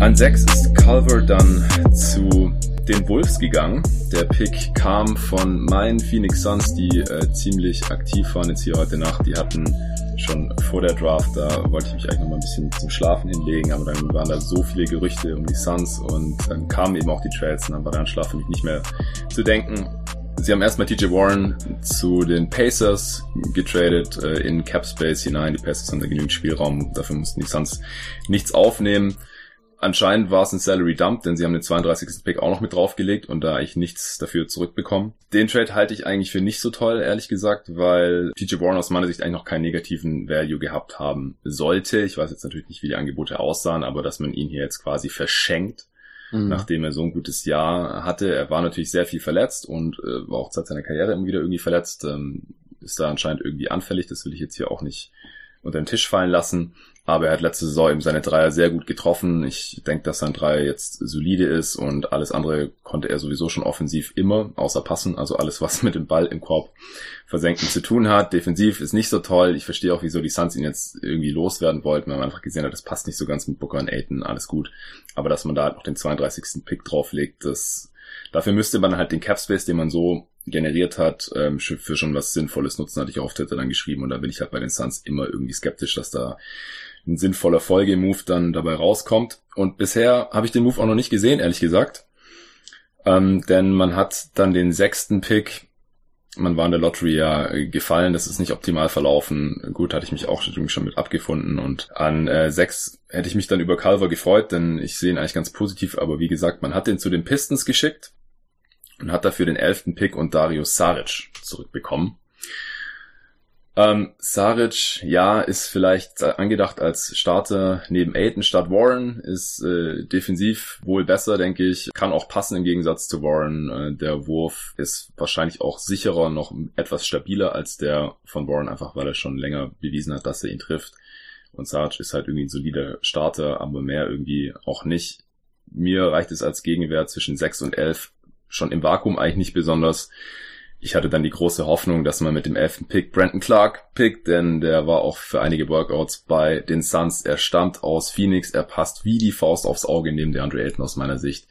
An 6 ist Culver dann zu den Wolves gegangen. Der Pick kam von meinen Phoenix Suns, die äh, ziemlich aktiv waren jetzt hier heute Nacht. Die hatten schon vor der Draft, da wollte ich mich eigentlich noch mal ein bisschen zum Schlafen hinlegen, aber dann waren da so viele Gerüchte um die Suns und dann kamen eben auch die Trades und dann war der Schlaf für mich nicht mehr zu denken. Sie haben erstmal TJ Warren zu den Pacers getradet äh, in Cap hinein. Die Pacers haben da genügend Spielraum, dafür mussten die Suns nichts aufnehmen. Anscheinend war es ein Salary Dump, denn sie haben den 32. Pick auch noch mit draufgelegt und da ich nichts dafür zurückbekommen. Den Trade halte ich eigentlich für nicht so toll, ehrlich gesagt, weil TJ Warren aus meiner Sicht eigentlich noch keinen negativen Value gehabt haben sollte. Ich weiß jetzt natürlich nicht, wie die Angebote aussahen, aber dass man ihn hier jetzt quasi verschenkt, mhm. nachdem er so ein gutes Jahr hatte. Er war natürlich sehr viel verletzt und äh, war auch seit seiner Karriere immer wieder irgendwie verletzt. Ähm, ist da anscheinend irgendwie anfällig, das will ich jetzt hier auch nicht unter den Tisch fallen lassen. Aber er hat letzte Saison eben seine Dreier sehr gut getroffen. Ich denke, dass sein Dreier jetzt solide ist und alles andere konnte er sowieso schon offensiv immer, außer passen. Also alles, was mit dem Ball im Korb versenken zu tun hat. Defensiv ist nicht so toll. Ich verstehe auch, wieso die Suns ihn jetzt irgendwie loswerden wollten, weil man einfach gesehen hat, das passt nicht so ganz mit Booker und Aiton, alles gut. Aber dass man da halt noch den 32. Pick drauflegt, das, dafür müsste man halt den Capspace, den man so generiert hat, ähm, für schon was Sinnvolles nutzen, hatte ich auf Twitter dann geschrieben und da bin ich halt bei den Suns immer irgendwie skeptisch, dass da ein sinnvoller Folgemove dann dabei rauskommt. Und bisher habe ich den Move auch noch nicht gesehen, ehrlich gesagt. Ähm, denn man hat dann den sechsten Pick, man war in der Lottery ja gefallen, das ist nicht optimal verlaufen. Gut, hatte ich mich auch schon mit abgefunden und an äh, sechs hätte ich mich dann über Calver gefreut, denn ich sehe ihn eigentlich ganz positiv, aber wie gesagt, man hat den zu den Pistons geschickt und hat dafür den elften Pick und Darius Saric zurückbekommen. Ähm, Saric, ja, ist vielleicht angedacht als Starter neben Aiton statt Warren, ist äh, defensiv wohl besser, denke ich, kann auch passen im Gegensatz zu Warren. Äh, der Wurf ist wahrscheinlich auch sicherer, noch etwas stabiler als der von Warren, einfach weil er schon länger bewiesen hat, dass er ihn trifft. Und Saric ist halt irgendwie ein solider Starter, aber mehr irgendwie auch nicht. Mir reicht es als Gegenwert zwischen 6 und 11 schon im Vakuum eigentlich nicht besonders ich hatte dann die große Hoffnung, dass man mit dem elften Pick Brandon Clark pickt, denn der war auch für einige Workouts bei den Suns. Er stammt aus Phoenix, er passt wie die Faust aufs Auge neben der Andre Ayton aus meiner Sicht.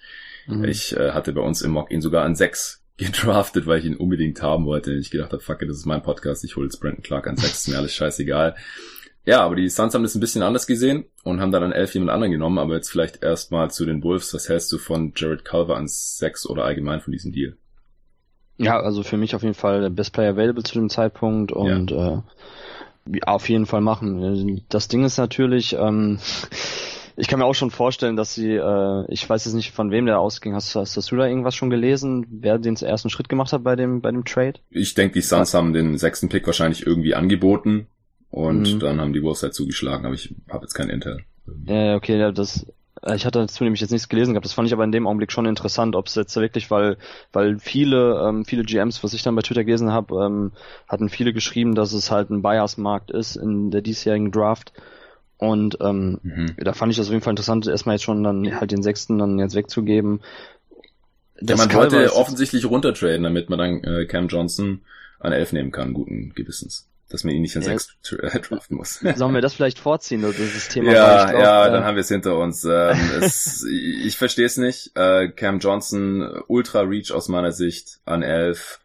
Mhm. Ich äh, hatte bei uns im Mock ihn sogar an sechs gedraftet, weil ich ihn unbedingt haben wollte. Ich gedacht habe, fuck it, das ist mein Podcast, ich hole jetzt Brandon Clark an sechs, ist mir alles scheißegal. Ja, aber die Suns haben das ein bisschen anders gesehen und haben dann an elf jemand anderen genommen, aber jetzt vielleicht erstmal zu den Wolves. Was hältst du von Jared Culver an sechs oder allgemein von diesem Deal? Ja, also für mich auf jeden Fall der Best Player Available zu dem Zeitpunkt und ja. äh, auf jeden Fall machen. Das Ding ist natürlich, ähm, ich kann mir auch schon vorstellen, dass sie, äh, ich weiß jetzt nicht, von wem der ausging. Hast, hast, hast du da irgendwas schon gelesen, wer den ersten Schritt gemacht hat bei dem, bei dem Trade? Ich denke, die Suns haben den sechsten Pick wahrscheinlich irgendwie angeboten und mhm. dann haben die Wolves halt zugeschlagen, aber ich habe jetzt kein Intel. Ja, okay, das ich hatte dazu nämlich jetzt nichts gelesen gehabt. Das fand ich aber in dem Augenblick schon interessant, ob es jetzt wirklich, weil, weil viele, ähm, viele GMs, was ich dann bei Twitter gelesen habe, ähm, hatten viele geschrieben, dass es halt ein Buyers-Markt ist in der diesjährigen Draft. Und ähm, mhm. da fand ich das auf jeden Fall interessant, erstmal jetzt schon dann halt den sechsten dann jetzt wegzugeben. Ja, man wollte offensichtlich runtertraden, damit man dann äh, Cam Johnson an elf nehmen kann, guten Gewissens dass man ihn nicht an ja. sechs draften muss. Sollen wir das vielleicht vorziehen, oder dieses Thema? Ja, glaub, ja, äh, dann haben wir es hinter uns. Ähm, es, ich verstehe es nicht. Äh, Cam Johnson, Ultra Reach aus meiner Sicht an elf.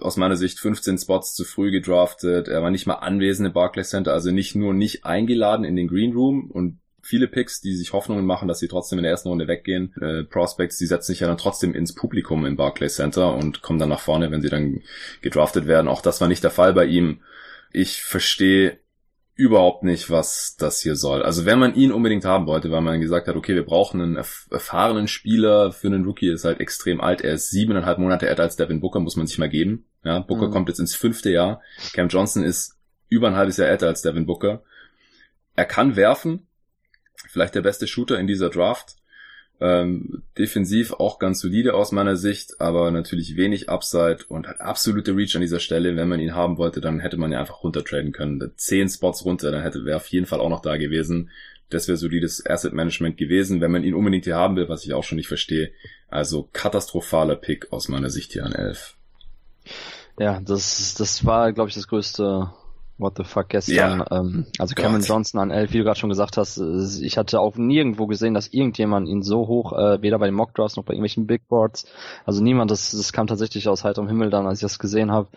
Aus meiner Sicht 15 Spots zu früh gedraftet. Er war nicht mal anwesend im Barclays Center, also nicht nur nicht eingeladen in den Green Room und viele Picks, die sich Hoffnungen machen, dass sie trotzdem in der ersten Runde weggehen. Äh, Prospects, die setzen sich ja dann trotzdem ins Publikum im Barclays Center und kommen dann nach vorne, wenn sie dann gedraftet werden. Auch das war nicht der Fall bei ihm ich verstehe überhaupt nicht, was das hier soll. Also wenn man ihn unbedingt haben wollte, weil man gesagt hat, okay, wir brauchen einen erf erfahrenen Spieler für einen Rookie, ist halt extrem alt. Er ist siebeneinhalb Monate älter als Devin Booker, muss man sich mal geben. Ja, Booker mhm. kommt jetzt ins fünfte Jahr. Cam Johnson ist über ein halbes Jahr älter als Devin Booker. Er kann werfen. Vielleicht der beste Shooter in dieser Draft. Ähm, defensiv auch ganz solide aus meiner Sicht, aber natürlich wenig Upside und hat absolute Reach an dieser Stelle. Wenn man ihn haben wollte, dann hätte man ja einfach runtertraden können. Zehn Spots runter, dann hätte wäre auf jeden Fall auch noch da gewesen. Das wäre solides Asset Management gewesen, wenn man ihn unbedingt hier haben will, was ich auch schon nicht verstehe. Also katastrophaler Pick aus meiner Sicht hier an 11. Ja, das, das war, glaube ich, das größte What the fuck gestern. Ja. Ähm, also Cameron Gott. Johnson an 11, wie du gerade schon gesagt hast, äh, ich hatte auch nirgendwo gesehen, dass irgendjemand ihn so hoch, äh, weder bei den Mockdrafts noch bei irgendwelchen Big Boards, also niemand, das, das kam tatsächlich aus heiterem Himmel dann, als ich das gesehen habe.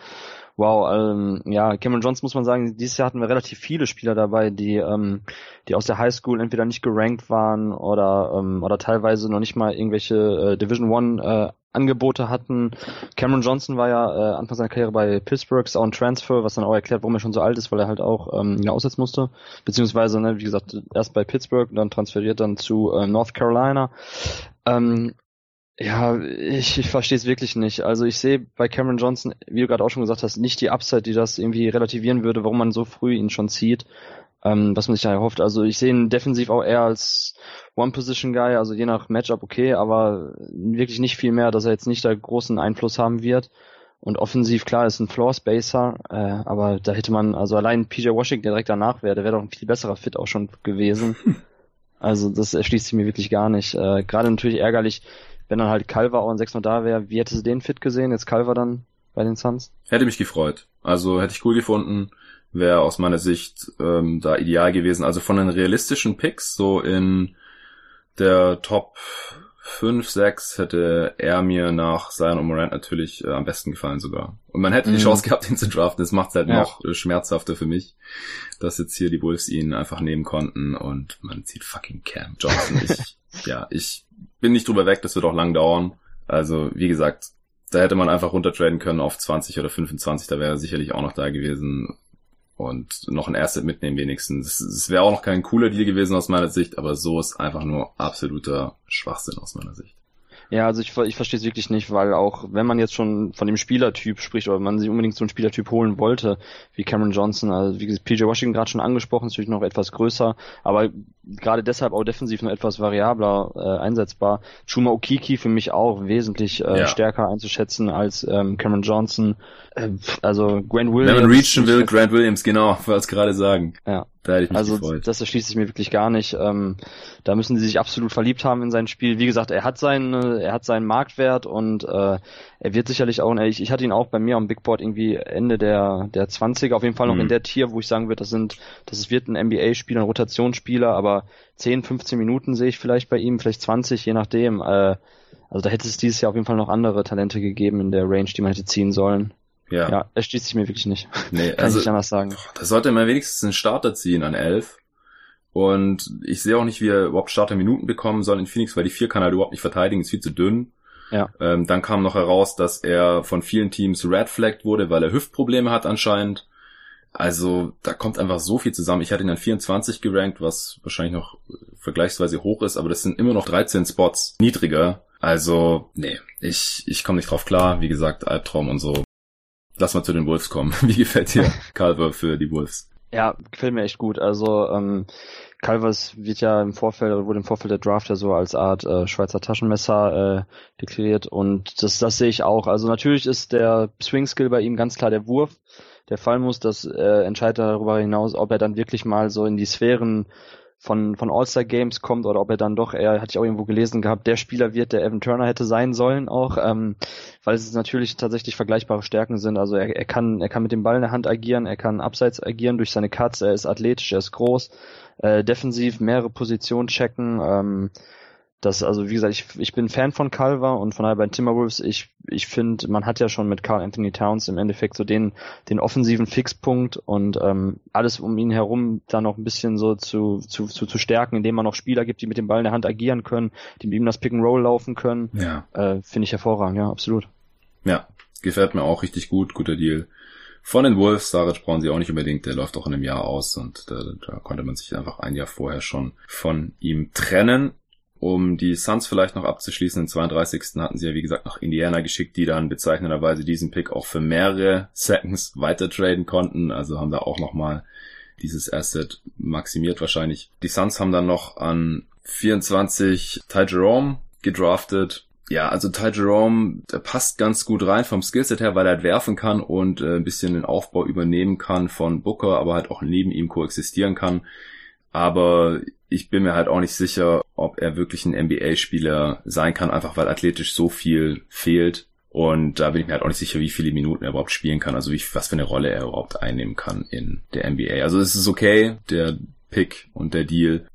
Wow, ähm, ja, Cameron Johnson muss man sagen, dieses Jahr hatten wir relativ viele Spieler dabei, die, ähm, die aus der High School entweder nicht gerankt waren oder, ähm, oder teilweise noch nicht mal irgendwelche äh, Division One äh, Angebote hatten. Cameron Johnson war ja äh, Anfang seiner Karriere bei Pittsburgh, auch Transfer, was dann auch erklärt, warum er schon so alt ist, weil er halt auch ähm, aussetzen musste. Beziehungsweise, ne, wie gesagt, erst bei Pittsburgh, dann transferiert dann zu äh, North Carolina. Ähm, ja, ich, ich verstehe es wirklich nicht. Also ich sehe bei Cameron Johnson, wie du gerade auch schon gesagt hast, nicht die Upside, die das irgendwie relativieren würde, warum man so früh ihn schon zieht, ähm, was man sich da erhofft. Also ich sehe ihn defensiv auch eher als One-Position-Guy, also je nach Matchup okay, aber wirklich nicht viel mehr, dass er jetzt nicht da großen Einfluss haben wird. Und offensiv, klar, ist ein Floor-Spacer, äh, aber da hätte man, also allein PJ Washington, der direkt danach wäre, der wäre doch ein viel besserer Fit auch schon gewesen. Also das erschließt sich mir wirklich gar nicht. Äh, Gerade natürlich ärgerlich, wenn dann halt Calver auch in 6 noch da wäre, wie hättest du den fit gesehen? Jetzt Calver dann bei den Suns? Hätte mich gefreut. Also hätte ich cool gefunden. Wäre aus meiner Sicht ähm, da ideal gewesen. Also von den realistischen Picks, so in der Top 5, 6 hätte er mir nach Zion und Morant natürlich äh, am besten gefallen sogar. Und man hätte die mhm. Chance gehabt, ihn zu draften. Das macht es halt ja. noch äh, schmerzhafter für mich, dass jetzt hier die Wolves ihn einfach nehmen konnten und man zieht fucking Cam Johnson. ich, ja, ich bin nicht drüber weg, das wird auch lang dauern. Also, wie gesagt, da hätte man einfach runtertraden können auf 20 oder 25, da wäre er sicherlich auch noch da gewesen. Und noch ein Asset mitnehmen wenigstens. Es wäre auch noch kein cooler Deal gewesen aus meiner Sicht, aber so ist einfach nur absoluter Schwachsinn aus meiner Sicht. Ja, also ich, ich verstehe es wirklich nicht, weil auch wenn man jetzt schon von dem Spielertyp spricht oder man sich unbedingt so einen Spielertyp holen wollte, wie Cameron Johnson, also wie gesagt, PJ Washington gerade schon angesprochen, ist natürlich noch etwas größer, aber gerade deshalb auch defensiv noch etwas variabler äh, einsetzbar. Chuma Okiki für mich auch wesentlich äh, ja. stärker einzuschätzen als ähm, Cameron Johnson. Äh, also Grant Williams. Wenn man reachen will, Grant Williams, genau, wollte es gerade sagen. Ja. Da hätte ich mich also gefreut. das erschließt sich mir wirklich gar nicht. Ähm, da müssen sie sich absolut verliebt haben in sein Spiel. Wie gesagt, er hat seinen, er hat seinen Marktwert und äh, er wird sicherlich auch, ich, ich hatte ihn auch bei mir am Big Board irgendwie Ende der der 20er, auf jeden Fall noch mhm. in der Tier, wo ich sagen würde, das sind, das wird ein NBA-Spieler, ein Rotationsspieler, aber 10, 15 Minuten sehe ich vielleicht bei ihm, vielleicht 20, je nachdem. Äh, also da hätte es dieses Jahr auf jeden Fall noch andere Talente gegeben in der Range, die man hätte ziehen sollen. Ja. Ja, er schließt sich mir wirklich nicht. Nee, Kann also, ich anders sagen. Da sollte man wenigstens einen Starter ziehen an 11. Und ich sehe auch nicht, wie er überhaupt Starterminuten bekommen soll in Phoenix, weil die vier kann er überhaupt nicht verteidigen, ist viel zu dünn. Ja. Ähm, dann kam noch heraus, dass er von vielen Teams red flagged wurde, weil er Hüftprobleme hat anscheinend. Also da kommt einfach so viel zusammen. Ich hatte ihn an 24 gerankt, was wahrscheinlich noch vergleichsweise hoch ist, aber das sind immer noch 13 Spots niedriger. Also, nee, ich, ich komme nicht drauf klar. Wie gesagt, Albtraum und so. Lass mal zu den Wolves kommen. Wie gefällt dir Calver für die Wolves? Ja, gefällt mir echt gut. Also ähm, Calvers wird ja im Vorfeld, wurde im Vorfeld der Draft ja so als Art äh, Schweizer Taschenmesser äh, deklariert und das, das sehe ich auch. Also natürlich ist der Swing Skill bei ihm ganz klar der Wurf der Fall muss, das äh, entscheidet darüber hinaus, ob er dann wirklich mal so in die Sphären von, von All-Star Games kommt oder ob er dann doch eher, hatte ich auch irgendwo gelesen gehabt, der Spieler wird, der Evan Turner hätte sein sollen auch, ähm, weil es natürlich tatsächlich vergleichbare Stärken sind. Also er, er kann, er kann mit dem Ball in der Hand agieren, er kann abseits agieren durch seine Cuts, er ist athletisch, er ist groß, äh, defensiv mehrere Positionen checken, ähm, das, also wie gesagt, ich, ich bin Fan von Calver und von daher bei Timberwolves, ich, ich finde, man hat ja schon mit Carl Anthony Towns im Endeffekt so den, den offensiven Fixpunkt und ähm, alles um ihn herum dann noch ein bisschen so zu, zu, zu, zu stärken, indem man noch Spieler gibt, die mit dem Ball in der Hand agieren können, die mit ihm das Pick and Roll laufen können. Ja. Äh, finde ich hervorragend, ja, absolut. Ja, gefällt mir auch richtig gut, guter Deal. Von den Wolves, Saric brauchen sie auch nicht unbedingt, der läuft auch in einem Jahr aus und da, da konnte man sich einfach ein Jahr vorher schon von ihm trennen. Um die Suns vielleicht noch abzuschließen, den 32. hatten sie ja wie gesagt nach Indiana geschickt, die dann bezeichnenderweise diesen Pick auch für mehrere Seconds weiter traden konnten. Also haben da auch nochmal dieses Asset maximiert wahrscheinlich. Die Suns haben dann noch an 24 Ty Jerome gedraftet. Ja, also Ty Jerome, der passt ganz gut rein vom Skillset her, weil er halt werfen kann und äh, ein bisschen den Aufbau übernehmen kann von Booker, aber halt auch neben ihm koexistieren kann. Aber ich bin mir halt auch nicht sicher, ob er wirklich ein NBA-Spieler sein kann, einfach weil athletisch so viel fehlt. Und da bin ich mir halt auch nicht sicher, wie viele Minuten er überhaupt spielen kann, also wie, was für eine Rolle er überhaupt einnehmen kann in der NBA. Also es ist okay, der Pick und der Deal.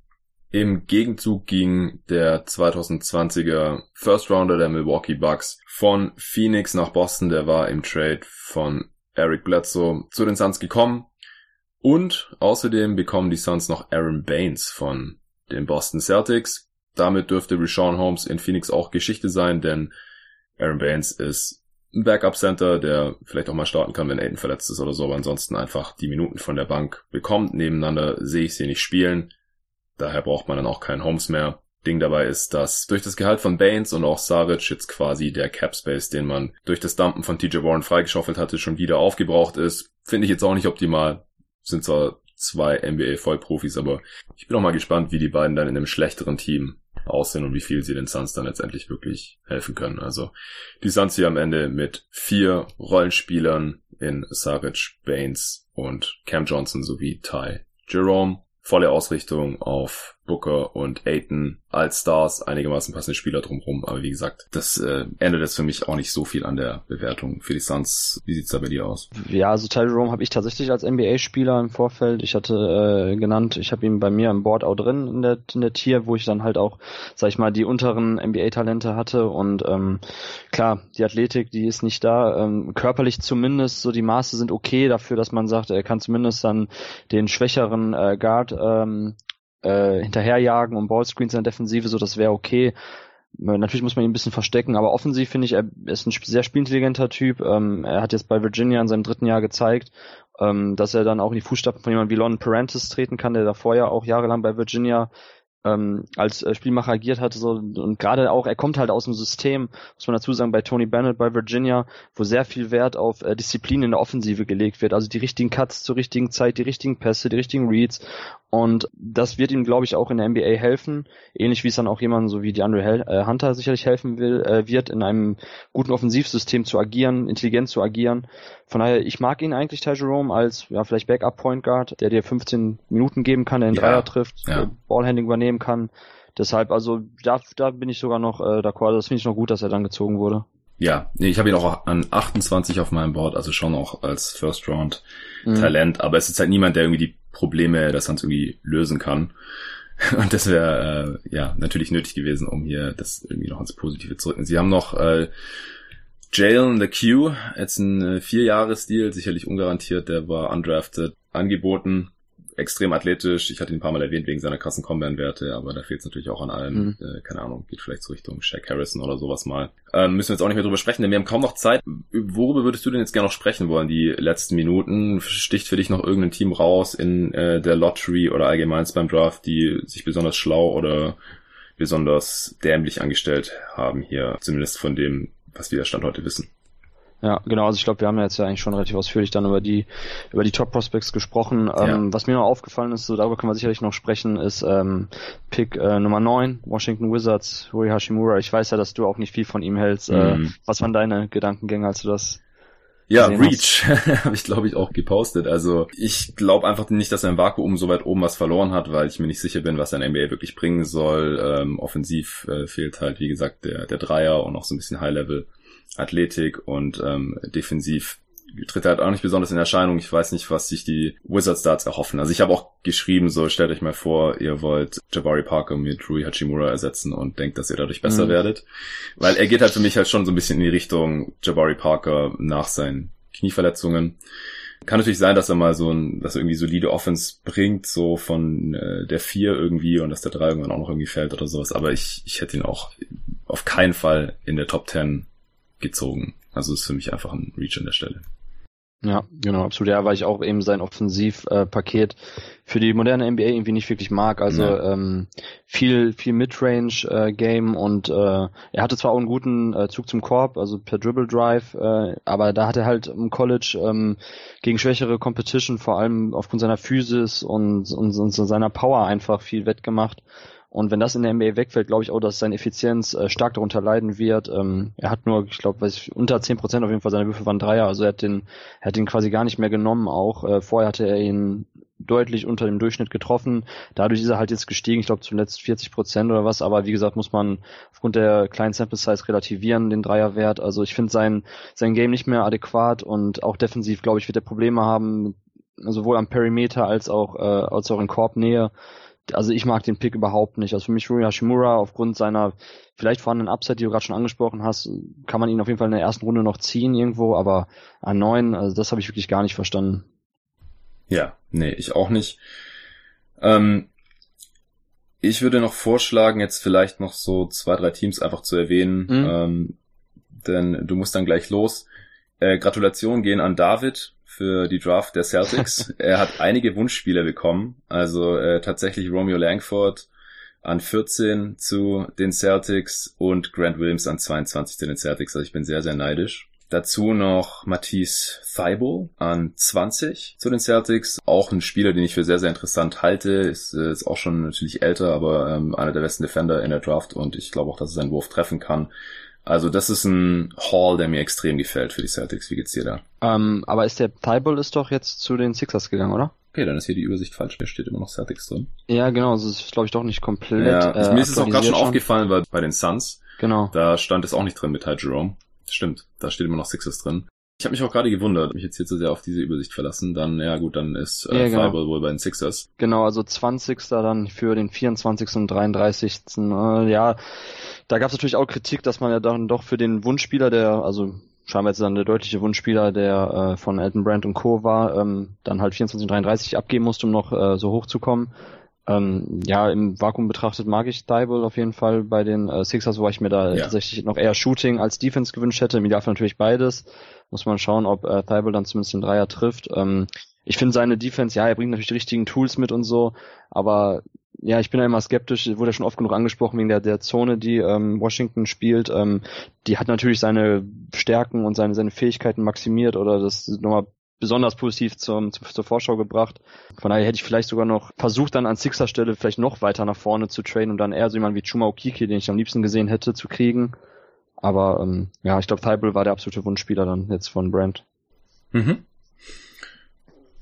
Im Gegenzug ging der 2020er First Rounder der Milwaukee Bucks von Phoenix nach Boston. Der war im Trade von Eric Bledsoe zu den Suns gekommen. Und außerdem bekommen die Suns noch Aaron Baines von den Boston Celtics. Damit dürfte Rashawn Holmes in Phoenix auch Geschichte sein, denn Aaron Baines ist ein Backup-Center, der vielleicht auch mal starten kann, wenn Aiden verletzt ist oder so, aber ansonsten einfach die Minuten von der Bank bekommt. Nebeneinander sehe ich sie nicht spielen. Daher braucht man dann auch keinen Holmes mehr. Ding dabei ist, dass durch das Gehalt von Baines und auch Saric jetzt quasi der Cap Space, den man durch das Dumpen von TJ Warren freigeschaufelt hatte, schon wieder aufgebraucht ist. Finde ich jetzt auch nicht optimal. Sind zwar zwei NBA-Vollprofis, aber ich bin auch mal gespannt, wie die beiden dann in einem schlechteren Team aussehen und wie viel sie den Suns dann letztendlich wirklich helfen können. Also die Suns hier am Ende mit vier Rollenspielern in Saric, Baines und Cam Johnson sowie Ty Jerome. Volle Ausrichtung auf Booker und Aiton als Stars, einigermaßen passende Spieler drumherum. Aber wie gesagt, das äh, ändert jetzt für mich auch nicht so viel an der Bewertung für die Suns. Wie sieht's da bei dir aus? Ja, also Ty Jerome habe ich tatsächlich als NBA-Spieler im Vorfeld. Ich hatte äh, genannt, ich habe ihn bei mir im Board auch drin in der, in der Tier, wo ich dann halt auch, sag ich mal, die unteren NBA-Talente hatte. Und ähm, klar, die Athletik, die ist nicht da. Ähm, körperlich zumindest, so die Maße sind okay dafür, dass man sagt, er kann zumindest dann den schwächeren äh, Guard ähm, äh, hinterherjagen und Ballscreens in der Defensive, so das wäre okay. Äh, natürlich muss man ihn ein bisschen verstecken, aber offensiv finde ich, er ist ein sehr spielintelligenter Typ. Ähm, er hat jetzt bei Virginia in seinem dritten Jahr gezeigt, ähm, dass er dann auch in die Fußstapfen von jemandem wie Lon Parentis treten kann, der davor ja auch jahrelang bei Virginia ähm, als äh, Spielmacher agiert hat so und gerade auch er kommt halt aus dem System muss man dazu sagen bei Tony Bennett bei Virginia wo sehr viel Wert auf äh, Disziplin in der Offensive gelegt wird. Also die richtigen Cuts zur richtigen Zeit die richtigen Pässe die richtigen Reads. Und das wird ihm glaube ich auch in der NBA helfen ähnlich wie es dann auch jemand so wie die Andre Hel äh, Hunter sicherlich helfen will äh, wird in einem guten Offensivsystem zu agieren intelligent zu agieren. Von daher ich mag ihn eigentlich Ty Jerome als ja vielleicht Backup Point Guard der dir 15 Minuten geben kann der den ja, Dreier trifft ja. Ballhandling übernehmen nehmen kann. Deshalb, also da, da bin ich sogar noch äh, d'accord. Das finde ich noch gut, dass er dann gezogen wurde. Ja, nee, ich habe ihn auch an 28 auf meinem Board, also schon auch als First Round mhm. Talent, aber es ist halt niemand, der irgendwie die Probleme der Suns irgendwie lösen kann. Und das wäre äh, ja natürlich nötig gewesen, um hier das irgendwie noch ins Positive zu rücken. Sie haben noch äh, Jalen the Q, jetzt ein äh, Vierjahres-Deal, sicherlich ungarantiert, der war undrafted, angeboten extrem athletisch. Ich hatte ihn ein paar Mal erwähnt wegen seiner krassen Combine-Werte, aber da fehlt es natürlich auch an allem. Mhm. Äh, keine Ahnung, geht vielleicht so Richtung Shaq Harrison oder sowas mal. Ähm, müssen wir jetzt auch nicht mehr drüber sprechen, denn wir haben kaum noch Zeit. Worüber würdest du denn jetzt gerne noch sprechen wollen, die letzten Minuten? Sticht für dich noch irgendein Team raus in äh, der Lottery oder allgemein beim Draft, die sich besonders schlau oder besonders dämlich angestellt haben hier, zumindest von dem, was wir Stand heute wissen? Ja, genau. Also ich glaube, wir haben ja jetzt ja eigentlich schon relativ ausführlich dann über die über die Top Prospects gesprochen. Ja. Ähm, was mir noch aufgefallen ist, so darüber können wir sicherlich noch sprechen, ist ähm, Pick äh, Nummer 9, Washington Wizards, Rui Hashimura. Ich weiß ja, dass du auch nicht viel von ihm hältst. Äh, mhm. Äh, was waren deine Gedankengänge, als du das ja, Reach habe ich glaube ich auch gepostet. Also ich glaube einfach nicht, dass er im Vakuum so weit oben was verloren hat, weil ich mir nicht sicher bin, was ein NBA wirklich bringen soll. Ähm, offensiv äh, fehlt halt, wie gesagt, der, der Dreier und auch so ein bisschen High Level. Athletik und ähm, defensiv tritt er halt auch nicht besonders in Erscheinung. Ich weiß nicht, was sich die Wizards da erhoffen. Also ich habe auch geschrieben, so stellt euch mal vor, ihr wollt Jabari Parker mit Rui Hachimura ersetzen und denkt, dass ihr dadurch besser mhm. werdet. Weil er geht halt für mich halt schon so ein bisschen in die Richtung Jabari Parker nach seinen Knieverletzungen. Kann natürlich sein, dass er mal so ein, dass er irgendwie solide Offense bringt, so von äh, der vier irgendwie und dass der drei irgendwann auch noch irgendwie fällt oder sowas. Aber ich, ich hätte ihn auch auf keinen Fall in der Top 10 gezogen. Also ist für mich einfach ein Reach an der Stelle. Ja, genau, absolut. Ja, weil ich auch eben sein Offensivpaket für die moderne NBA irgendwie nicht wirklich mag. Also ja. ähm, viel, viel Midrange-Game äh, und äh, er hatte zwar auch einen guten äh, Zug zum Korb, also per Dribble Drive, äh, aber da hat er halt im College ähm, gegen schwächere Competition, vor allem aufgrund seiner Physis und, und, und seiner Power einfach viel wettgemacht. Und wenn das in der NBA wegfällt, glaube ich auch, dass seine Effizienz äh, stark darunter leiden wird. Ähm, er hat nur, ich glaube, weiß ich, unter zehn Prozent auf jeden Fall seine Würfe waren Dreier. Also er hat den, er hat den quasi gar nicht mehr genommen. Auch äh, vorher hatte er ihn deutlich unter dem Durchschnitt getroffen. Dadurch ist er halt jetzt gestiegen, ich glaube zuletzt 40 Prozent oder was. Aber wie gesagt, muss man aufgrund der kleinen Sample Size relativieren, den Dreierwert. Also ich finde sein, sein Game nicht mehr adäquat und auch defensiv, glaube ich, wird er Probleme haben, sowohl am Perimeter als auch, äh, als auch in Korbnähe also ich mag den Pick überhaupt nicht. Also für mich Rui Hashimura aufgrund seiner vielleicht vorhandenen Upside, die du gerade schon angesprochen hast, kann man ihn auf jeden Fall in der ersten Runde noch ziehen irgendwo, aber an neun, also das habe ich wirklich gar nicht verstanden. Ja, nee, ich auch nicht. Ähm, ich würde noch vorschlagen, jetzt vielleicht noch so zwei, drei Teams einfach zu erwähnen, mhm. ähm, denn du musst dann gleich los. Äh, Gratulation gehen an David, für die Draft der Celtics. er hat einige Wunschspieler bekommen, also äh, tatsächlich Romeo Langford an 14 zu den Celtics und Grant Williams an 22 zu den Celtics. Also ich bin sehr, sehr neidisch. Dazu noch Matisse Thibault an 20 zu den Celtics. Auch ein Spieler, den ich für sehr, sehr interessant halte. Ist, äh, ist auch schon natürlich älter, aber ähm, einer der besten Defender in der Draft und ich glaube auch, dass er seinen Wurf treffen kann. Also das ist ein Hall, der mir extrem gefällt für die Celtics. Wie geht's dir da? Ähm, aber ist der Thibault ist doch jetzt zu den Sixers gegangen, oder? Okay, dann ist hier die Übersicht falsch. Da steht immer noch Celtics drin. Ja, genau. Das ist, glaube ich, doch nicht komplett. Ja, äh, mir ist es auch gerade schon aufgefallen, weil bei den Suns, genau. da stand es auch nicht drin mit Ty Jerome. Stimmt, da steht immer noch Sixers drin. Ich habe mich auch gerade gewundert, mich jetzt hier zu sehr auf diese Übersicht verlassen. Dann, ja gut, dann ist äh, ja, genau. wohl bei den Sixers. Genau, also 20. dann für den 24. und 33. Äh, ja, da gab es natürlich auch Kritik, dass man ja dann doch für den Wunschspieler, der, also scheinbar jetzt dann der deutliche Wunschspieler, der äh, von Elton Brand und Co. war, ähm, dann halt 24 und 33 abgeben musste, um noch äh, so hoch zu kommen. Ähm, ja, im Vakuum betrachtet mag ich Dybul auf jeden Fall bei den äh, Sixers, wo ich mir da ja. tatsächlich noch eher Shooting als Defense gewünscht hätte. Im Idealfall natürlich beides. Muss man schauen, ob äh, Thibault dann zumindest den Dreier trifft. Ähm, ich finde seine Defense, ja, er bringt natürlich die richtigen Tools mit und so, aber ja, ich bin da immer skeptisch, wurde ja schon oft genug angesprochen wegen der, der Zone, die ähm, Washington spielt. Ähm, die hat natürlich seine Stärken und seine, seine Fähigkeiten maximiert oder das nochmal besonders positiv zum, zur Vorschau gebracht. Von daher hätte ich vielleicht sogar noch versucht, dann an Sixer Stelle vielleicht noch weiter nach vorne zu trainen und dann eher so jemand wie Chuma Okiki, den ich am liebsten gesehen hätte, zu kriegen. Aber ähm, ja, ich glaube, Thibault war der absolute Wunschspieler dann jetzt von Brand. Mhm.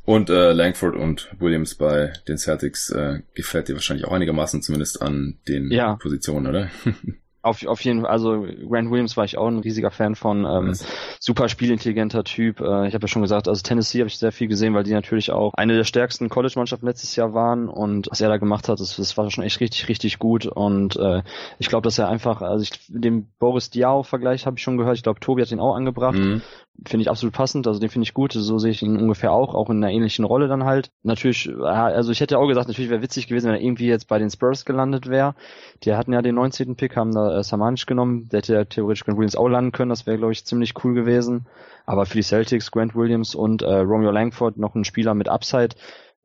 Und äh, Langford und Williams bei den Celtics äh, gefällt dir wahrscheinlich auch einigermaßen, zumindest an den ja. Positionen, oder? Auf, auf jeden Fall, also Grant Williams war ich auch ein riesiger Fan von, ähm, super spielintelligenter Typ. Äh, ich habe ja schon gesagt, also Tennessee habe ich sehr viel gesehen, weil die natürlich auch eine der stärksten College-Mannschaften letztes Jahr waren. Und was er da gemacht hat, das, das war schon echt richtig, richtig gut. Und äh, ich glaube, dass er einfach, also ich, den Boris Diaw-Vergleich habe ich schon gehört, ich glaube, Tobi hat ihn auch angebracht. Mhm finde ich absolut passend, also den finde ich gut, so sehe ich ihn ungefähr auch, auch in einer ähnlichen Rolle dann halt. Natürlich, also ich hätte auch gesagt, natürlich wäre witzig gewesen, wenn er irgendwie jetzt bei den Spurs gelandet wäre. Die hatten ja den 19. Pick, haben da äh, Samanic genommen, der hätte ja theoretisch Grant Williams auch landen können, das wäre glaube ich ziemlich cool gewesen. Aber für die Celtics, Grant Williams und äh, Romeo Langford noch ein Spieler mit Upside,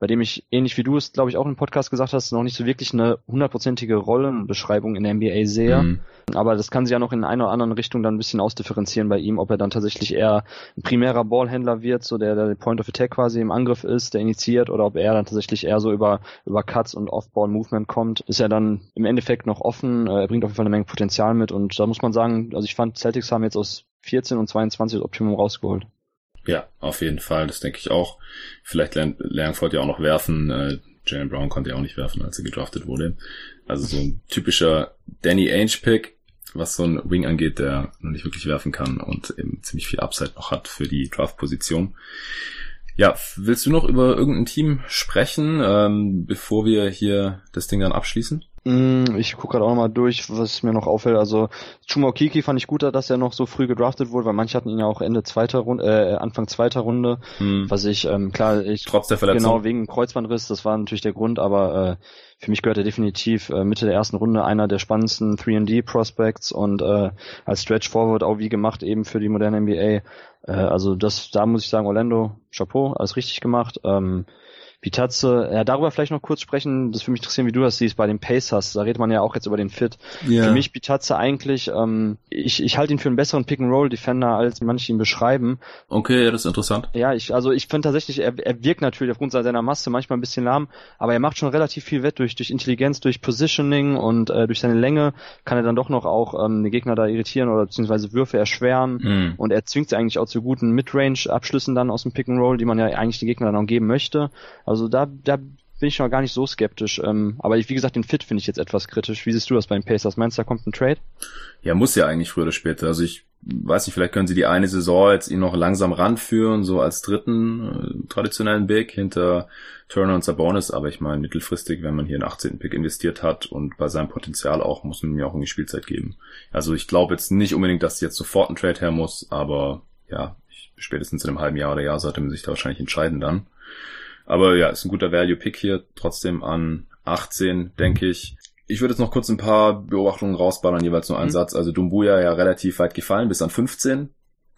bei dem ich, ähnlich wie du es, glaube ich, auch im Podcast gesagt hast, noch nicht so wirklich eine hundertprozentige Rollenbeschreibung in der NBA sehe. Mhm. Aber das kann sich ja noch in einer oder anderen Richtung dann ein bisschen ausdifferenzieren bei ihm, ob er dann tatsächlich eher ein primärer Ballhändler wird, so der, der Point of Attack quasi im Angriff ist, der initiiert, oder ob er dann tatsächlich eher so über, über Cuts und Off-Ball-Movement kommt, ist er dann im Endeffekt noch offen. Äh, er bringt auf jeden Fall eine Menge Potenzial mit und da muss man sagen, also ich fand, Celtics haben jetzt aus 14 und 22 das Optimum rausgeholt. Ja, auf jeden Fall, das denke ich auch. Vielleicht lernt Langford ja auch noch werfen. Äh, Jalen Brown konnte ja auch nicht werfen, als er gedraftet wurde. Also so ein typischer Danny Ainge-Pick, was so ein Wing angeht, der noch nicht wirklich werfen kann und eben ziemlich viel Upside noch hat für die Draft-Position. Ja, willst du noch über irgendein Team sprechen, ähm, bevor wir hier das Ding dann abschließen? Mm, ich gucke gerade auch nochmal durch, was mir noch auffällt. Also Chuma Kiki fand ich gut, dass er noch so früh gedraftet wurde, weil manche hatten ihn ja auch Ende zweiter Runde, äh, Anfang zweiter Runde, hm. was ich, ähm, klar, ich trotz der Verletzung. Genau, wegen Kreuzbandriss, das war natürlich der Grund, aber äh, für mich gehört er definitiv äh, Mitte der ersten Runde einer der spannendsten 3D Prospects und äh, als Stretch Forward auch wie gemacht eben für die moderne NBA. Äh, also das, da muss ich sagen, Orlando, Chapeau, alles richtig gemacht. Ähm, Pitazze, ja, darüber vielleicht noch kurz sprechen, das würde mich interessieren, wie du das siehst bei den Pacers, da redet man ja auch jetzt über den Fit. Yeah. Für mich Pitazze eigentlich, ähm, ich, ich halte ihn für einen besseren Pick-and-Roll-Defender, als manche ihn beschreiben. Okay, ja, das ist interessant. Ja, ich, also ich finde tatsächlich, er, er wirkt natürlich aufgrund seiner Masse manchmal ein bisschen lahm, aber er macht schon relativ viel wett durch, durch Intelligenz, durch Positioning und äh, durch seine Länge kann er dann doch noch auch ähm, den Gegner da irritieren oder beziehungsweise Würfe erschweren mm. und er zwingt sie eigentlich auch zu guten Midrange-Abschlüssen dann aus dem Pick-and-Roll, die man ja eigentlich den Gegner dann auch geben möchte. Also da, da bin ich noch gar nicht so skeptisch. Ähm, aber ich, wie gesagt, den Fit finde ich jetzt etwas kritisch. Wie siehst du das beim Pacers? Meinst du, da kommt ein Trade? Ja, muss ja eigentlich früher oder später. Also ich weiß nicht, vielleicht können sie die eine Saison jetzt ihn noch langsam ranführen, so als dritten äh, traditionellen Big hinter Turner und Sabonis. Aber ich meine, mittelfristig, wenn man hier einen 18. Pick investiert hat und bei seinem Potenzial auch, muss man mir auch irgendwie Spielzeit geben. Also ich glaube jetzt nicht unbedingt, dass jetzt sofort ein Trade her muss, aber ja, spätestens in einem halben Jahr oder Jahr sollte man sich da wahrscheinlich entscheiden dann. Aber ja, ist ein guter Value-Pick hier, trotzdem an 18, denke ich. Ich würde jetzt noch kurz ein paar Beobachtungen rausballern, jeweils nur einen mhm. Satz. Also Dumbuya ja relativ weit gefallen, bis an 15.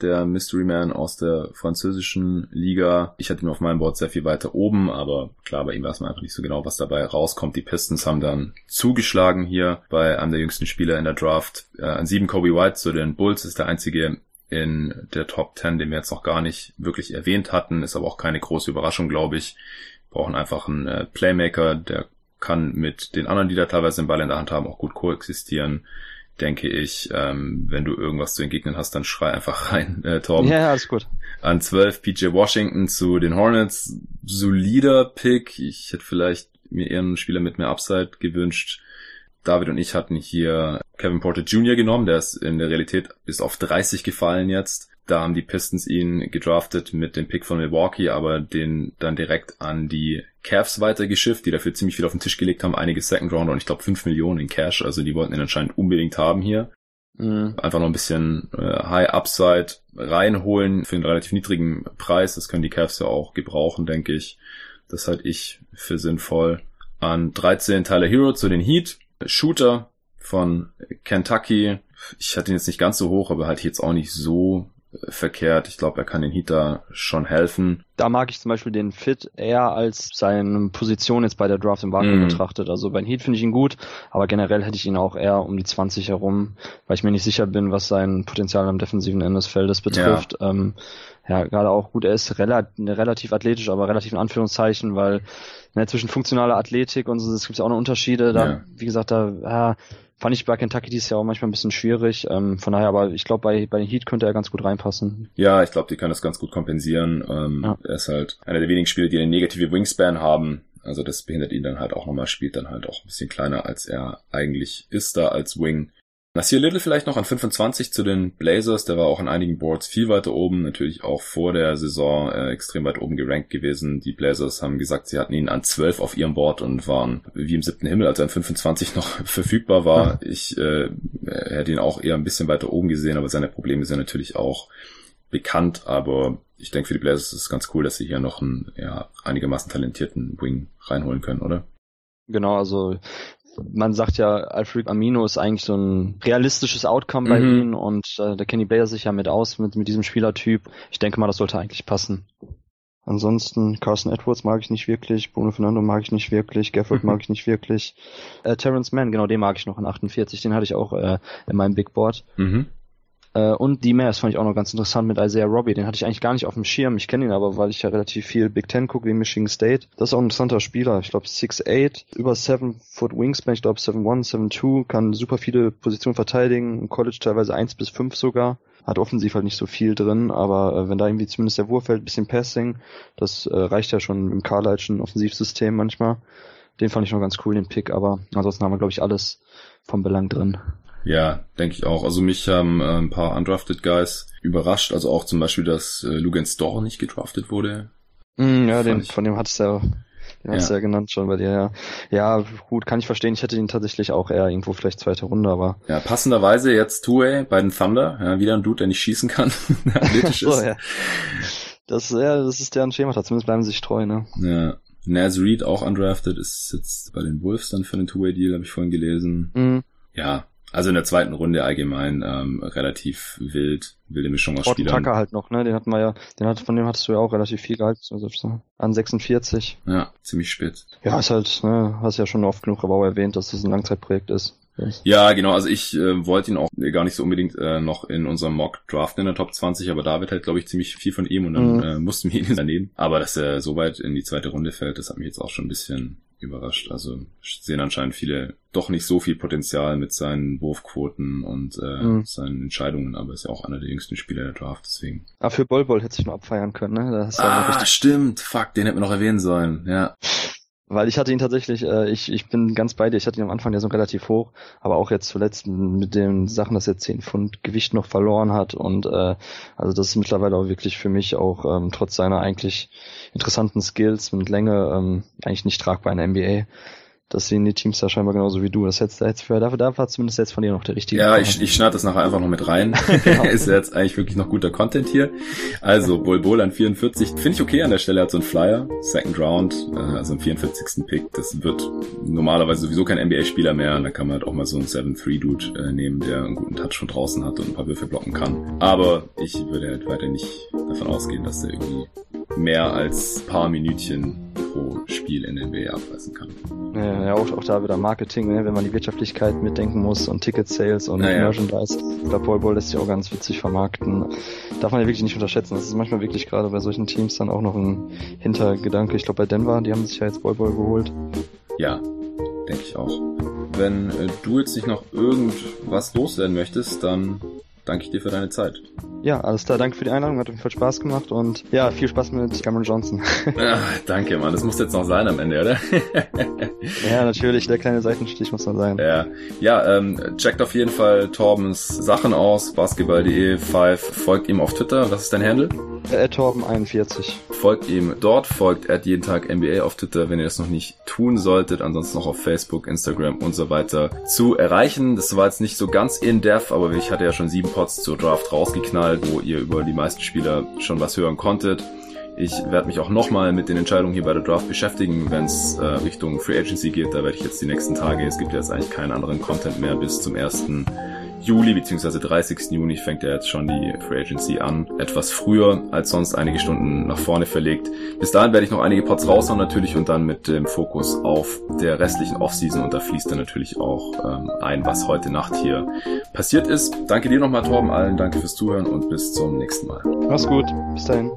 Der Mystery Man aus der französischen Liga. Ich hatte ihn auf meinem Board sehr viel weiter oben, aber klar, bei ihm weiß man einfach nicht so genau, was dabei rauskommt. Die Pistons haben dann zugeschlagen hier bei einem der jüngsten Spieler in der Draft. Äh, an sieben Kobe White zu den Bulls ist der einzige in der Top 10, den wir jetzt noch gar nicht wirklich erwähnt hatten. Ist aber auch keine große Überraschung, glaube ich. Wir brauchen einfach einen äh, Playmaker, der kann mit den anderen, die da teilweise den Ball in der Hand haben, auch gut koexistieren. Denke ich, ähm, wenn du irgendwas zu entgegnen hast, dann schrei einfach rein, äh, Torben. Ja, alles gut. An 12 PJ Washington zu den Hornets. Solider Pick. Ich hätte vielleicht mir eher einen Spieler mit mehr Upside gewünscht. David und ich hatten hier Kevin Porter Jr. genommen, der ist in der Realität ist auf 30 gefallen jetzt. Da haben die Pistons ihn gedraftet mit dem Pick von Milwaukee, aber den dann direkt an die Cavs weitergeschifft, die dafür ziemlich viel auf den Tisch gelegt haben, einige Second Rounder und ich glaube 5 Millionen in Cash, also die wollten ihn anscheinend unbedingt haben hier. Mhm. Einfach noch ein bisschen äh, High Upside reinholen für einen relativ niedrigen Preis. Das können die Cavs ja auch gebrauchen, denke ich. Das halte ich für sinnvoll. An 13 Tyler Hero zu den Heat. Shooter von Kentucky. Ich hatte ihn jetzt nicht ganz so hoch, aber halt jetzt auch nicht so äh, verkehrt. Ich glaube, er kann den Heat da schon helfen. Da mag ich zum Beispiel den Fit eher als seine Position jetzt bei der Draft im Vakuum mm. betrachtet. Also beim Heat finde ich ihn gut, aber generell hätte ich ihn auch eher um die 20 herum, weil ich mir nicht sicher bin, was sein Potenzial am defensiven Ende des Feldes betrifft. Ja, ähm, ja gerade auch gut, er ist relativ, relativ athletisch, aber relativ in Anführungszeichen, weil ne, zwischen funktionaler Athletik und so, es gibt ja auch noch Unterschiede. Da, ja. wie gesagt, da ja, fand ich bei Kentucky dieses Jahr auch manchmal ein bisschen schwierig. Ähm, von daher, aber ich glaube, bei, bei den Heat könnte er ganz gut reinpassen. Ja, ich glaube, die können das ganz gut kompensieren. Ähm, ja. Er ist halt einer der wenigen Spieler, die eine negative Wingspan haben. Also das behindert ihn dann halt auch nochmal, spielt dann halt auch ein bisschen kleiner, als er eigentlich ist da als Wing. Nasir Little vielleicht noch an 25 zu den Blazers, der war auch in einigen Boards viel weiter oben, natürlich auch vor der Saison äh, extrem weit oben gerankt gewesen. Die Blazers haben gesagt, sie hatten ihn an 12 auf ihrem Board und waren wie im siebten Himmel, als er an 25 noch verfügbar war. Ich äh, hätte ihn auch eher ein bisschen weiter oben gesehen, aber seine Probleme sind natürlich auch bekannt, aber ich denke für die Blazers ist es ganz cool, dass sie hier noch einen ja, einigermaßen talentierten Wing reinholen können, oder? Genau, also man sagt ja, Alfred Amino ist eigentlich so ein realistisches Outcome bei mhm. ihm und äh, der Kenny Bayer sich ja mit aus mit, mit diesem Spielertyp. Ich denke mal, das sollte eigentlich passen. Ansonsten Carson Edwards mag ich nicht wirklich, Bruno Fernando mag ich nicht wirklich, Gafford mhm. mag ich nicht wirklich. Äh, Terrence Mann, genau, den mag ich noch in 48, den hatte ich auch äh, in meinem Big Board. Mhm. Äh, und die Mares fand ich auch noch ganz interessant mit Isaiah Robbie. Den hatte ich eigentlich gar nicht auf dem Schirm. Ich kenne ihn aber, weil ich ja relativ viel Big Ten gucke wie Michigan State. Das ist auch ein interessanter Spieler. Ich glaube 6'8, über 7 Foot Wingspan, ich glaube 7'1, 7'2, kann super viele Positionen verteidigen. Im College teilweise 1 bis 5 sogar. Hat offensiv halt nicht so viel drin, aber äh, wenn da irgendwie zumindest der Wurf fällt, bisschen Passing, das äh, reicht ja schon im Carlisle'schen Offensivsystem manchmal. Den fand ich noch ganz cool, den Pick, aber ansonsten haben wir, glaube ich, alles vom Belang drin. Ja, denke ich auch. Also mich haben äh, ein paar undrafted Guys überrascht. Also auch zum Beispiel, dass äh, Lugan Store nicht gedraftet wurde. Mm, ja, den, von dem hattest du ja, den ja. du ja genannt schon bei dir, ja. Ja, gut, kann ich verstehen. Ich hätte ihn tatsächlich auch eher irgendwo vielleicht zweite Runde, aber. Ja, passenderweise jetzt Two-Way bei den Thunder. Ja, wieder ein Dude, der nicht schießen kann, der athletisch so, ist. Ja. Das, ja, das ist deren Schema, zumindest bleiben sie sich treu, ne? Ja. Naz Reed auch undrafted, ist jetzt bei den Wolves dann für einen Two-Way-Deal, habe ich vorhin gelesen. Mhm. Ja, Also in der zweiten Runde allgemein ähm, relativ wild, wilde Mischung aus Horton Spielern. Tucker halt noch, ne? Den hatten wir ja, den hat, von dem hattest du ja auch relativ viel gehalten, also so an 46. Ja, ziemlich spät. Ja, ist halt, ne, hast ja schon oft genug aber auch erwähnt, dass das ein Langzeitprojekt ist. Ja, genau. Also ich äh, wollte ihn auch gar nicht so unbedingt äh, noch in unserem Mock draften in der Top 20, aber David halt, glaube ich, ziemlich viel von ihm und dann Mhm. äh, mussten wir ihn daneben. Aber dass er so weit in die zweite Runde fällt, das hat mich jetzt auch schon ein bisschen überrascht. Also sehen anscheinend viele doch nicht so viel Potenzial mit seinen Wurfquoten und äh, Mhm. seinen Entscheidungen, aber ist ja auch einer der jüngsten Spieler der Draft, deswegen. Ah, für Bol Bol hätte ich noch abfeiern können, ne? Das ist ja Ah, richtig stimmt. Fuck, den hätten wir noch erwähnen sollen. Ja. Weil ich hatte ihn tatsächlich, äh, ich, ich bin ganz bei dir, ich hatte ihn am Anfang ja so relativ hoch, aber auch jetzt zuletzt mit den Sachen, dass er 10 Pfund Gewicht noch verloren hat und äh, also das ist mittlerweile auch wirklich für mich auch ähm, trotz seiner eigentlich interessanten Skills mit Länge ähm, eigentlich nicht tragbar in der NBA. Das sehen die Teams ja scheinbar genauso wie du. Das hättest, hättest für, dafür, da war zumindest jetzt von dir noch der richtige. Ja, ich, ich schneide das nachher einfach noch mit rein. Genau. ist ja jetzt eigentlich wirklich noch guter Content hier. Also, Bol Bol an 44. Finde ich okay an der Stelle. Hat so einen Flyer. Second Round, äh, also am 44. Pick. Das wird normalerweise sowieso kein NBA-Spieler mehr. Da kann man halt auch mal so einen 7-3-Dude äh, nehmen, der einen guten Touch von draußen hat und ein paar Würfe blocken kann. Aber ich würde halt weiter nicht davon ausgehen, dass der irgendwie mehr als paar Minütchen pro Spiel in der NBA abreißen kann. Ja, auch, auch da wieder Marketing, ne, wenn man die Wirtschaftlichkeit mitdenken muss und Ticket-Sales und Ja, ja. Merchandise. Ich glaube, Paul Ball lässt sich auch ganz witzig vermarkten. Darf man ja wirklich nicht unterschätzen. Das ist manchmal wirklich gerade bei solchen Teams dann auch noch ein Hintergedanke. Ich glaube, bei Denver, die haben sich ja jetzt Ball Ball geholt. Ja, denke ich auch. Wenn äh, du jetzt nicht noch irgendwas loswerden möchtest, dann danke ich dir für deine Zeit. Ja, alles klar. Danke für die Einladung. Hat auf jeden Fall Spaß gemacht und ja, viel Spaß mit Cameron Johnson. Ah, danke, Mann. Das muss jetzt noch sein am Ende, oder? ja, natürlich. Der kleine Seitenstich muss man sein. ja, ja ähm, checkt auf jeden Fall Torbens Sachen aus. Basketball.de 5. Folgt ihm auf Twitter. Was ist dein Handle? Äh, Torben 41. Folgt ihm dort, folgt er jeden Tag NBA auf Twitter, wenn ihr das noch nicht tun solltet. Ansonsten noch auf Facebook, Instagram und so weiter zu erreichen. Das war jetzt nicht so ganz in-depth, aber ich hatte ja schon sieben Pods zur Draft rausgeknallt, wo ihr über die meisten Spieler schon was hören konntet. Ich werde mich auch nochmal mit den Entscheidungen hier bei der Draft beschäftigen, wenn es äh, Richtung Free Agency geht. Da werde ich jetzt die nächsten Tage, es gibt jetzt eigentlich keinen anderen Content mehr bis zum 1. Juli bzw. 30. Juni fängt ja jetzt schon die Free Agency an. Etwas früher als sonst einige Stunden nach vorne verlegt. Bis dahin werde ich noch einige Pots raushauen natürlich und dann mit dem Fokus auf der restlichen Offseason und da fließt dann natürlich auch ähm, ein, was heute Nacht hier passiert ist. Danke dir nochmal, Torben, allen danke fürs Zuhören und bis zum nächsten Mal. Mach's gut. Bis dahin.